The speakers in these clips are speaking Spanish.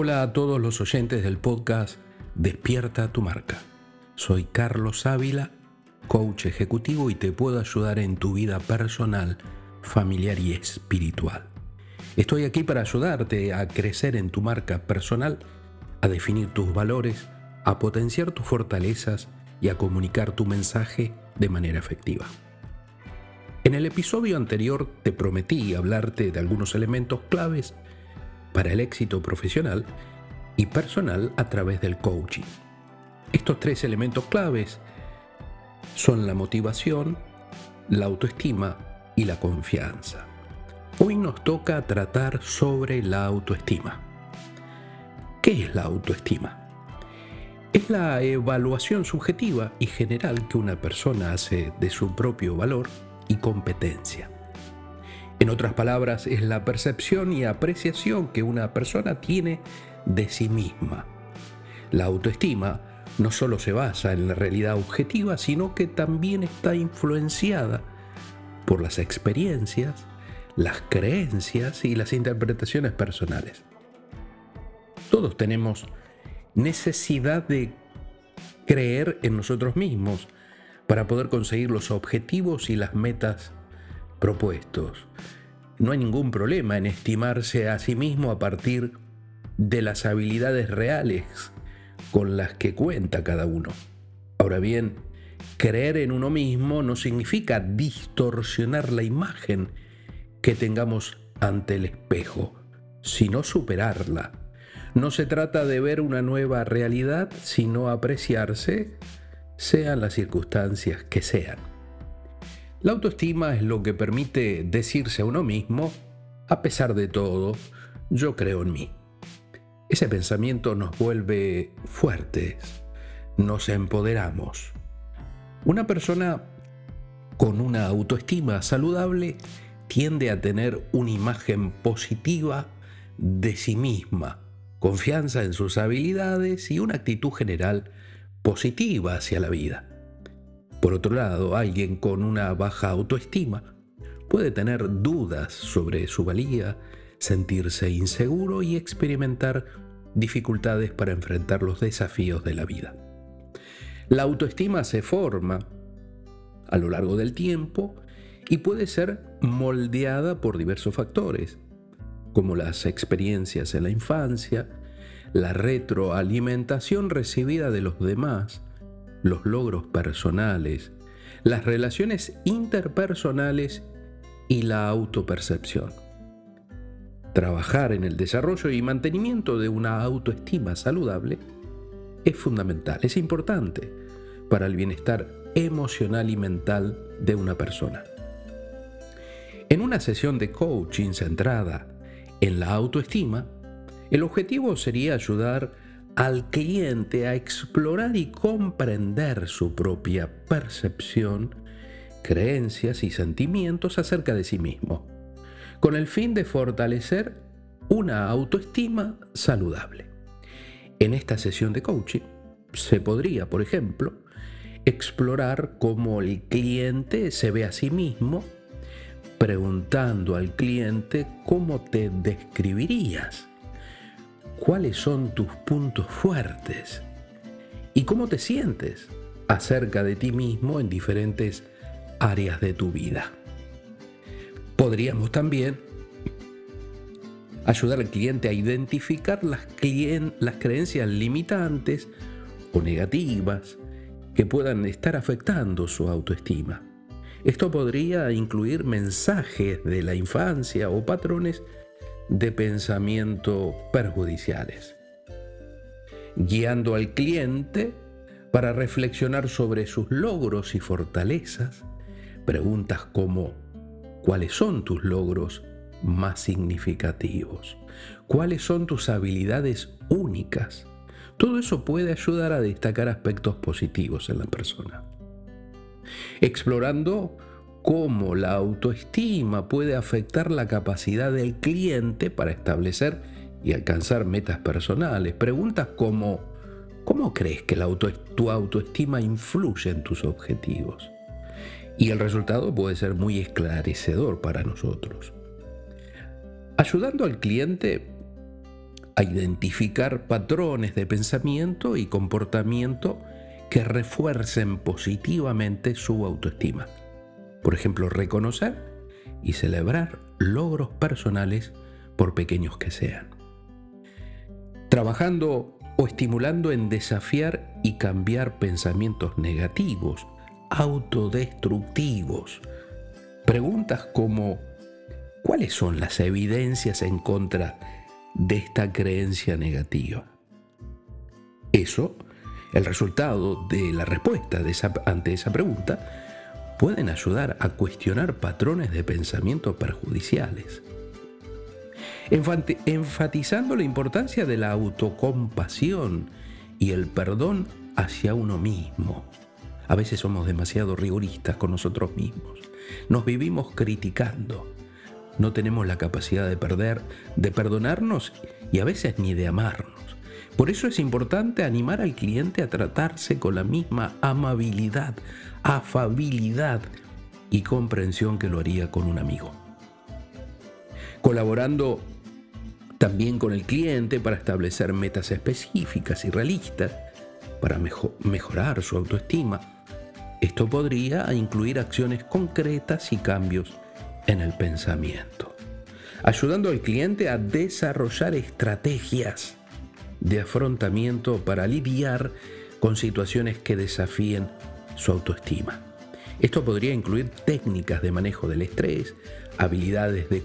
Hola a todos los oyentes del podcast Despierta tu marca. Soy Carlos Ávila, coach ejecutivo y te puedo ayudar en tu vida personal, familiar y espiritual. Estoy aquí para ayudarte a crecer en tu marca personal, a definir tus valores, a potenciar tus fortalezas y a comunicar tu mensaje de manera efectiva. En el episodio anterior te prometí hablarte de algunos elementos claves para el éxito profesional y personal a través del coaching. Estos tres elementos claves son la motivación, la autoestima y la confianza. Hoy nos toca tratar sobre la autoestima. ¿Qué es la autoestima? Es la evaluación subjetiva y general que una persona hace de su propio valor y competencia. En otras palabras, es la percepción y apreciación que una persona tiene de sí misma. La autoestima no solo se basa en la realidad objetiva, sino que también está influenciada por las experiencias, las creencias y las interpretaciones personales. Todos tenemos necesidad de creer en nosotros mismos para poder conseguir los objetivos y las metas propuestos. No hay ningún problema en estimarse a sí mismo a partir de las habilidades reales con las que cuenta cada uno. Ahora bien, creer en uno mismo no significa distorsionar la imagen que tengamos ante el espejo, sino superarla. No se trata de ver una nueva realidad, sino apreciarse, sean las circunstancias que sean. La autoestima es lo que permite decirse a uno mismo, a pesar de todo, yo creo en mí. Ese pensamiento nos vuelve fuertes, nos empoderamos. Una persona con una autoestima saludable tiende a tener una imagen positiva de sí misma, confianza en sus habilidades y una actitud general positiva hacia la vida. Por otro lado, alguien con una baja autoestima puede tener dudas sobre su valía, sentirse inseguro y experimentar dificultades para enfrentar los desafíos de la vida. La autoestima se forma a lo largo del tiempo y puede ser moldeada por diversos factores, como las experiencias en la infancia, la retroalimentación recibida de los demás, los logros personales, las relaciones interpersonales y la autopercepción. Trabajar en el desarrollo y mantenimiento de una autoestima saludable es fundamental, es importante para el bienestar emocional y mental de una persona. En una sesión de coaching centrada en la autoestima, el objetivo sería ayudar al cliente a explorar y comprender su propia percepción, creencias y sentimientos acerca de sí mismo, con el fin de fortalecer una autoestima saludable. En esta sesión de coaching se podría, por ejemplo, explorar cómo el cliente se ve a sí mismo, preguntando al cliente cómo te describirías cuáles son tus puntos fuertes y cómo te sientes acerca de ti mismo en diferentes áreas de tu vida. Podríamos también ayudar al cliente a identificar las, creencias limitantes o negativas que puedan estar afectando su autoestima. Esto podría incluir mensajes de la infancia o patrones de pensamiento perjudiciales, guiando al cliente para reflexionar sobre sus logros y fortalezas, preguntas como ¿cuáles son tus logros más significativos? ¿Cuáles son tus habilidades únicas? Todo eso puede ayudar a destacar aspectos positivos en la persona. Explorando cómo la autoestima puede afectar la capacidad del cliente para establecer y alcanzar metas personales. Preguntas como, ¿cómo crees que tu autoestima influye en tus objetivos? Y el resultado puede ser muy esclarecedor para nosotros. Ayudando al cliente a identificar patrones de pensamiento y comportamiento que refuercen positivamente su autoestima. Por ejemplo, reconocer y celebrar logros personales por pequeños que sean. Trabajando o estimulando en desafiar y cambiar pensamientos negativos, autodestructivos. Preguntas como, ¿cuáles son las evidencias en contra de esta creencia negativa? Eso, el resultado de la respuesta ante esa pregunta, pueden ayudar a cuestionar patrones de pensamiento perjudiciales enfatizando la importancia de la autocompasión y el perdón hacia uno mismo. A veces somos demasiado rigoristas con nosotros mismos. Nos vivimos criticando. No tenemos la capacidad de perder, de perdonarnos y a veces ni de amarnos. Por eso es importante animar al cliente a tratarse con la misma amabilidad, afabilidad y comprensión que lo haría con un amigo. Colaborando también con el cliente para establecer metas específicas y realistas para mejorar su autoestima. Esto podría incluir acciones concretas y cambios en el pensamiento, ayudando al cliente a desarrollar estrategias de afrontamiento para lidiar con situaciones que desafíen su autoestima. Esto podría incluir técnicas de manejo del estrés, habilidades de,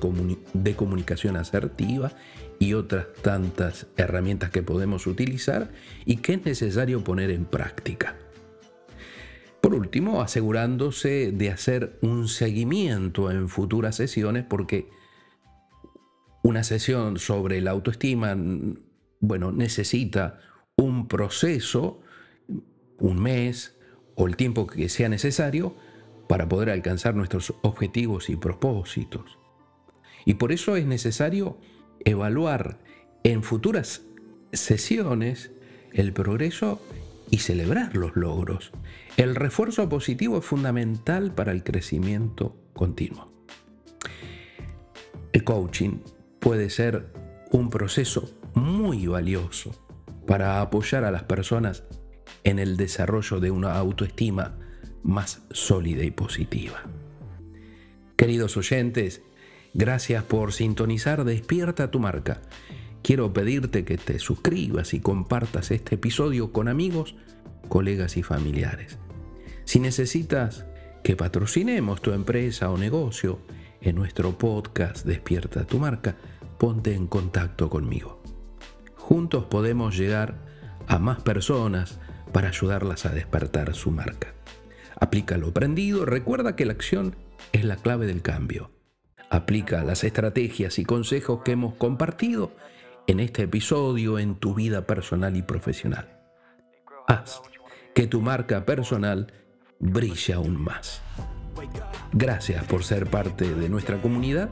de comunicación asertiva y otras tantas herramientas que podemos utilizar y que es necesario poner en práctica. Por último, asegurándose de hacer un seguimiento en futuras sesiones porque una sesión sobre la autoestima, bueno, necesita un proceso, un mes o el tiempo que sea necesario para poder alcanzar nuestros objetivos y propósitos. Y por eso es necesario evaluar en futuras sesiones el progreso y celebrar los logros. El refuerzo positivo es fundamental para el crecimiento continuo. El coaching puede ser un proceso muy valioso para apoyar a las personas en el desarrollo de una autoestima más sólida y positiva. Queridos oyentes, Gracias por sintonizar Despierta tu marca. Quiero pedirte que te suscribas y compartas este episodio con amigos, colegas y familiares. Si necesitas que patrocinemos tu empresa o negocio en nuestro podcast Despierta tu marca, ponte en contacto conmigo. Juntos podemos llegar a más personas para ayudarlas a despertar su marca. Aplica lo aprendido, recuerda que la acción es la clave del cambio. Aplica las estrategias y consejos que hemos compartido en este episodio en tu vida personal y profesional. Haz que tu marca personal brille aún más. Gracias por ser parte de nuestra comunidad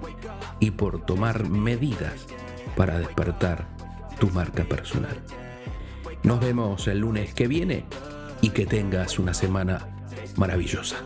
y por tomar medidas para despertar tu marca personal. Nos vemos el lunes que viene y que tengas una semana maravillosa.